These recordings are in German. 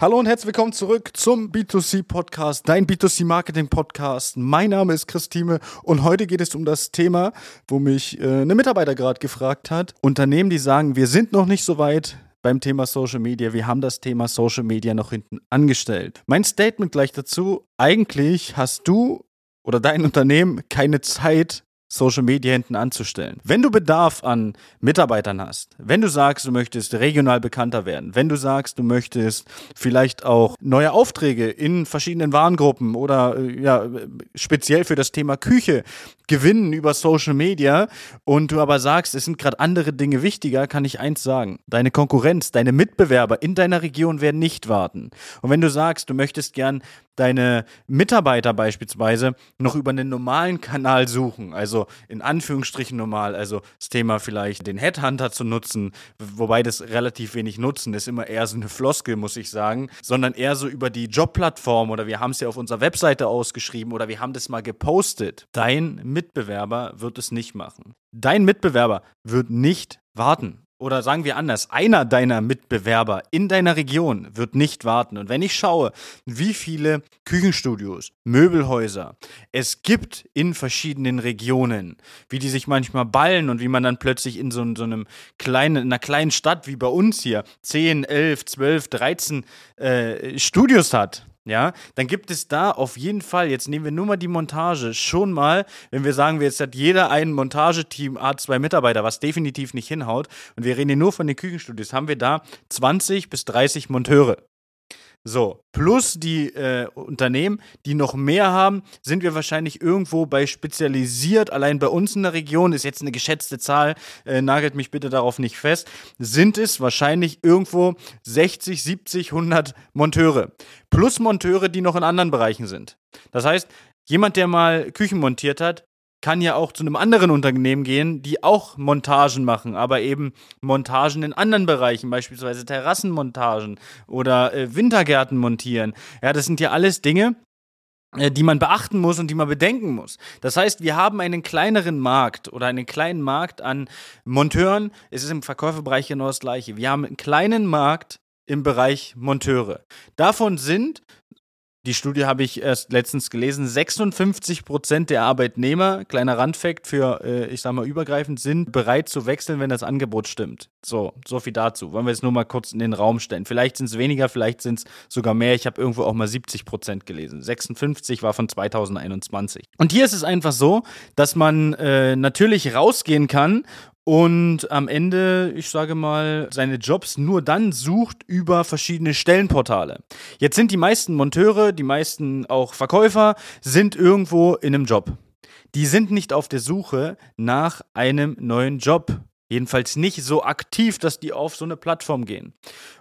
Hallo und herzlich willkommen zurück zum B2C Podcast, dein B2C Marketing Podcast. Mein Name ist Christine und heute geht es um das Thema, wo mich äh, eine Mitarbeiter gerade gefragt hat. Unternehmen, die sagen, wir sind noch nicht so weit beim Thema Social Media, wir haben das Thema Social Media noch hinten angestellt. Mein Statement gleich dazu, eigentlich hast du oder dein Unternehmen keine Zeit, Social Media hinten anzustellen. Wenn du Bedarf an Mitarbeitern hast, wenn du sagst, du möchtest regional bekannter werden, wenn du sagst, du möchtest vielleicht auch neue Aufträge in verschiedenen Warengruppen oder äh, ja, speziell für das Thema Küche gewinnen über Social Media und du aber sagst, es sind gerade andere Dinge wichtiger, kann ich eins sagen. Deine Konkurrenz, deine Mitbewerber in deiner Region werden nicht warten. Und wenn du sagst, du möchtest gern deine Mitarbeiter beispielsweise noch über einen normalen Kanal suchen, also in Anführungsstrichen normal, also das Thema vielleicht den Headhunter zu nutzen, wobei das relativ wenig nutzen ist, immer eher so eine Floskel, muss ich sagen, sondern eher so über die Jobplattform oder wir haben es ja auf unserer Webseite ausgeschrieben oder wir haben das mal gepostet. Dein Mitarbeiter Mitbewerber wird es nicht machen. Dein Mitbewerber wird nicht warten. Oder sagen wir anders, einer deiner Mitbewerber in deiner Region wird nicht warten. Und wenn ich schaue, wie viele Küchenstudios, Möbelhäuser es gibt in verschiedenen Regionen, wie die sich manchmal ballen und wie man dann plötzlich in so, so einem kleinen, in einer kleinen Stadt wie bei uns hier 10, 11, 12, 13 äh, Studios hat, ja, dann gibt es da auf jeden Fall, jetzt nehmen wir nur mal die Montage, schon mal, wenn wir sagen, jetzt hat jeder ein Montageteam, A2 Mitarbeiter, was definitiv nicht hinhaut, und wir reden hier nur von den Küchenstudios, haben wir da 20 bis 30 Monteure. So, plus die äh, Unternehmen, die noch mehr haben, sind wir wahrscheinlich irgendwo bei spezialisiert. Allein bei uns in der Region ist jetzt eine geschätzte Zahl, äh, nagelt mich bitte darauf nicht fest, sind es wahrscheinlich irgendwo 60, 70, 100 Monteure. Plus Monteure, die noch in anderen Bereichen sind. Das heißt, jemand, der mal Küchen montiert hat, kann ja auch zu einem anderen Unternehmen gehen, die auch Montagen machen, aber eben Montagen in anderen Bereichen, beispielsweise Terrassenmontagen oder äh, Wintergärten montieren. Ja, das sind ja alles Dinge, äh, die man beachten muss und die man bedenken muss. Das heißt, wir haben einen kleineren Markt oder einen kleinen Markt an Monteuren. Es ist im Verkäuferbereich genau das gleiche. Wir haben einen kleinen Markt im Bereich Monteure. Davon sind die Studie habe ich erst letztens gelesen. 56 Prozent der Arbeitnehmer, kleiner Randfakt für, äh, ich sag mal, übergreifend, sind bereit zu wechseln, wenn das Angebot stimmt. So, so viel dazu. Wollen wir jetzt nur mal kurz in den Raum stellen. Vielleicht sind es weniger, vielleicht sind es sogar mehr. Ich habe irgendwo auch mal 70 Prozent gelesen. 56 war von 2021. Und hier ist es einfach so, dass man äh, natürlich rausgehen kann und am Ende, ich sage mal, seine Jobs nur dann sucht über verschiedene Stellenportale. Jetzt sind die meisten Monteure, die meisten auch Verkäufer, sind irgendwo in einem Job. Die sind nicht auf der Suche nach einem neuen Job. Jedenfalls nicht so aktiv, dass die auf so eine Plattform gehen.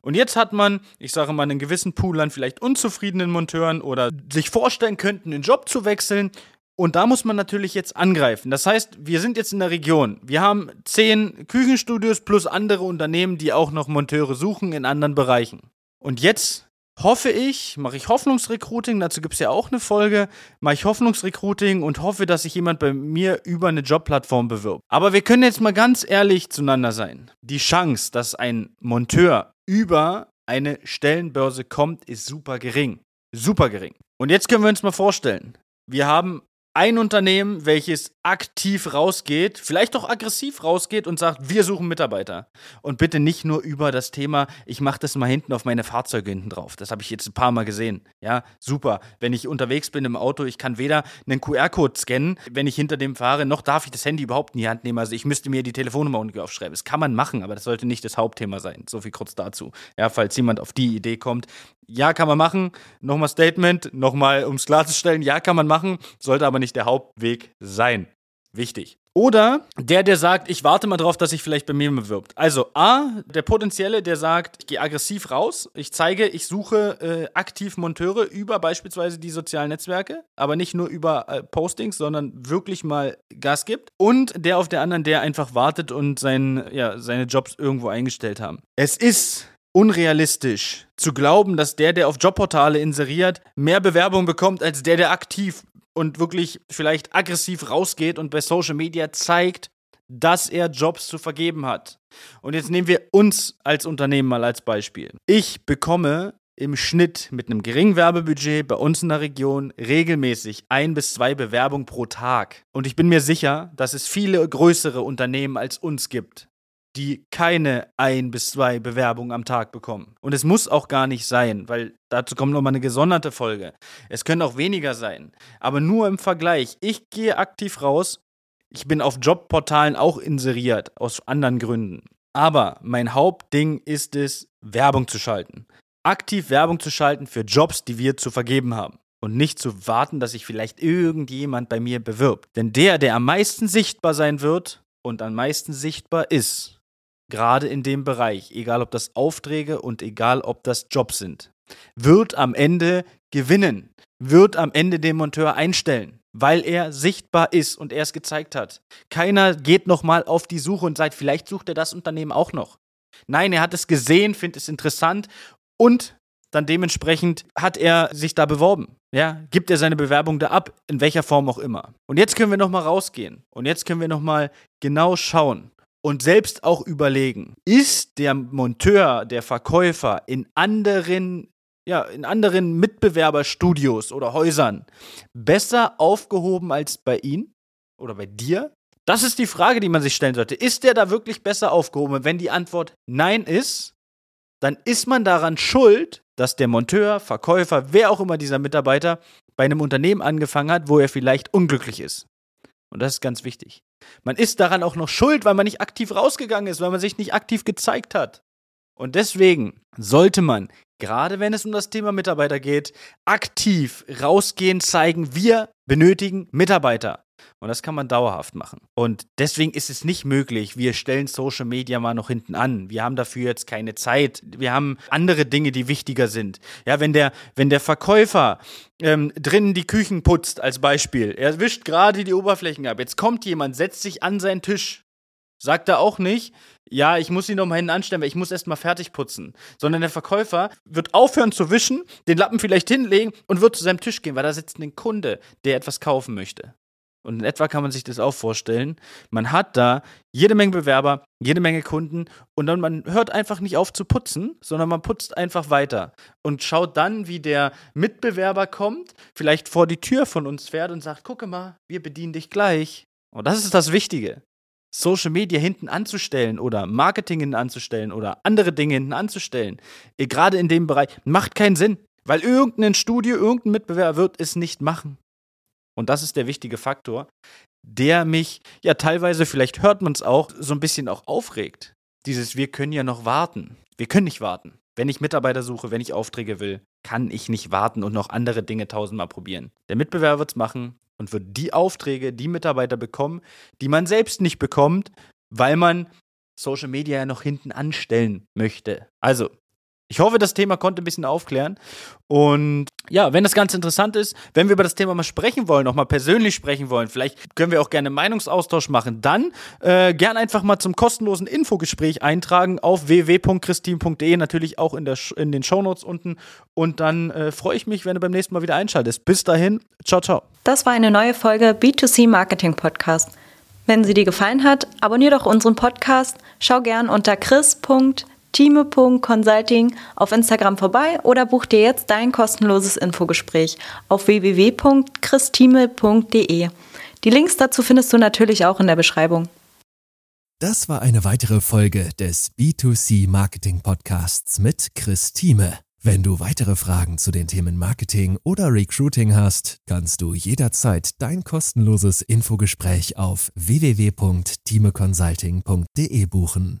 Und jetzt hat man, ich sage mal, einen gewissen Pool an vielleicht unzufriedenen Monteuren oder sich vorstellen könnten, den Job zu wechseln, und da muss man natürlich jetzt angreifen. Das heißt, wir sind jetzt in der Region. Wir haben zehn Küchenstudios plus andere Unternehmen, die auch noch Monteure suchen in anderen Bereichen. Und jetzt hoffe ich, mache ich Hoffnungsrecruiting, dazu gibt es ja auch eine Folge, mache ich Hoffnungsrecruiting und hoffe, dass sich jemand bei mir über eine Jobplattform bewirbt. Aber wir können jetzt mal ganz ehrlich zueinander sein. Die Chance, dass ein Monteur über eine Stellenbörse kommt, ist super gering. Super gering. Und jetzt können wir uns mal vorstellen, wir haben ein Unternehmen, welches aktiv rausgeht, vielleicht auch aggressiv rausgeht und sagt, wir suchen Mitarbeiter. Und bitte nicht nur über das Thema, ich mache das mal hinten auf meine Fahrzeuge hinten drauf. Das habe ich jetzt ein paar Mal gesehen. Ja, super. Wenn ich unterwegs bin im Auto, ich kann weder einen QR-Code scannen, wenn ich hinter dem fahre, noch darf ich das Handy überhaupt in die Hand nehmen. Also ich müsste mir die Telefonnummer irgendwie aufschreiben. Das kann man machen, aber das sollte nicht das Hauptthema sein. So viel kurz dazu. Ja, falls jemand auf die Idee kommt, ja, kann man machen. Nochmal Statement, nochmal, um es klarzustellen, ja, kann man machen, sollte aber nicht der Hauptweg sein. Wichtig. Oder der, der sagt, ich warte mal drauf, dass sich vielleicht bei mir bewirbt. Also A, der Potenzielle, der sagt, ich gehe aggressiv raus, ich zeige, ich suche äh, aktiv Monteure über beispielsweise die sozialen Netzwerke, aber nicht nur über äh, Postings, sondern wirklich mal Gas gibt. Und der auf der anderen, der einfach wartet und sein, ja, seine Jobs irgendwo eingestellt haben. Es ist unrealistisch zu glauben, dass der, der auf Jobportale inseriert, mehr Bewerbung bekommt als der, der aktiv und wirklich vielleicht aggressiv rausgeht und bei Social Media zeigt, dass er Jobs zu vergeben hat. Und jetzt nehmen wir uns als Unternehmen mal als Beispiel. Ich bekomme im Schnitt mit einem geringen Werbebudget bei uns in der Region regelmäßig ein bis zwei Bewerbungen pro Tag. Und ich bin mir sicher, dass es viele größere Unternehmen als uns gibt, die keine ein bis zwei Bewerbungen am Tag bekommen. Und es muss auch gar nicht sein, weil dazu kommt nochmal eine gesonderte Folge. Es können auch weniger sein. Aber nur im Vergleich. Ich gehe aktiv raus. Ich bin auf Jobportalen auch inseriert, aus anderen Gründen. Aber mein Hauptding ist es, Werbung zu schalten. Aktiv Werbung zu schalten für Jobs, die wir zu vergeben haben. Und nicht zu warten, dass sich vielleicht irgendjemand bei mir bewirbt. Denn der, der am meisten sichtbar sein wird und am meisten sichtbar ist, gerade in dem Bereich, egal ob das Aufträge und egal ob das Jobs sind, wird am Ende gewinnen, wird am Ende den Monteur einstellen, weil er sichtbar ist und er es gezeigt hat. Keiner geht nochmal auf die Suche und sagt, vielleicht sucht er das Unternehmen auch noch. Nein, er hat es gesehen, findet es interessant und dann dementsprechend hat er sich da beworben. Ja, gibt er seine Bewerbung da ab, in welcher Form auch immer. Und jetzt können wir nochmal rausgehen und jetzt können wir nochmal genau schauen, und selbst auch überlegen, ist der Monteur, der Verkäufer in anderen ja, in anderen Mitbewerberstudios oder Häusern besser aufgehoben als bei Ihnen oder bei dir? Das ist die Frage, die man sich stellen sollte. Ist der da wirklich besser aufgehoben? Wenn die Antwort Nein ist, dann ist man daran schuld, dass der Monteur, Verkäufer, wer auch immer dieser Mitarbeiter bei einem Unternehmen angefangen hat, wo er vielleicht unglücklich ist. Und das ist ganz wichtig. Man ist daran auch noch schuld, weil man nicht aktiv rausgegangen ist, weil man sich nicht aktiv gezeigt hat. Und deswegen sollte man, gerade wenn es um das Thema Mitarbeiter geht, aktiv rausgehen, zeigen, wir benötigen Mitarbeiter. Und das kann man dauerhaft machen. Und deswegen ist es nicht möglich, wir stellen Social Media mal noch hinten an. Wir haben dafür jetzt keine Zeit. Wir haben andere Dinge, die wichtiger sind. Ja, wenn der, wenn der Verkäufer ähm, drinnen die Küchen putzt, als Beispiel, er wischt gerade die Oberflächen ab. Jetzt kommt jemand, setzt sich an seinen Tisch. Sagt er auch nicht, ja, ich muss ihn noch mal hinten anstellen, weil ich muss erst mal fertig putzen. Sondern der Verkäufer wird aufhören zu wischen, den Lappen vielleicht hinlegen und wird zu seinem Tisch gehen, weil da sitzt ein Kunde, der etwas kaufen möchte. Und in etwa kann man sich das auch vorstellen. Man hat da jede Menge Bewerber, jede Menge Kunden und dann man hört einfach nicht auf zu putzen, sondern man putzt einfach weiter und schaut dann, wie der Mitbewerber kommt, vielleicht vor die Tür von uns fährt und sagt, gucke mal, wir bedienen dich gleich. Und das ist das Wichtige. Social Media hinten anzustellen oder Marketing hinten anzustellen oder andere Dinge hinten anzustellen, eh, gerade in dem Bereich, macht keinen Sinn, weil irgendein Studio, irgendein Mitbewerber wird es nicht machen. Und das ist der wichtige Faktor, der mich ja teilweise, vielleicht hört man es auch, so ein bisschen auch aufregt. Dieses, wir können ja noch warten. Wir können nicht warten. Wenn ich Mitarbeiter suche, wenn ich Aufträge will, kann ich nicht warten und noch andere Dinge tausendmal probieren. Der Mitbewerber wird es machen und wird die Aufträge, die Mitarbeiter bekommen, die man selbst nicht bekommt, weil man Social Media ja noch hinten anstellen möchte. Also, ich hoffe, das Thema konnte ein bisschen aufklären. Und ja, wenn das ganz interessant ist, wenn wir über das Thema mal sprechen wollen, auch mal persönlich sprechen wollen, vielleicht können wir auch gerne Meinungsaustausch machen, dann äh, gern einfach mal zum kostenlosen Infogespräch eintragen auf www.christin.de, natürlich auch in, der, in den Shownotes unten. Und dann äh, freue ich mich, wenn du beim nächsten Mal wieder einschaltest. Bis dahin, ciao, ciao. Das war eine neue Folge B2C Marketing Podcast. Wenn sie dir gefallen hat, abonniere doch unseren Podcast, schau gern unter chris.de time.consulting auf Instagram vorbei oder buch dir jetzt dein kostenloses Infogespräch auf www.christime.de. Die Links dazu findest du natürlich auch in der Beschreibung. Das war eine weitere Folge des B2C Marketing Podcasts mit Chris Thieme. Wenn du weitere Fragen zu den Themen Marketing oder Recruiting hast, kannst du jederzeit dein kostenloses Infogespräch auf www.timeconsulting.de buchen.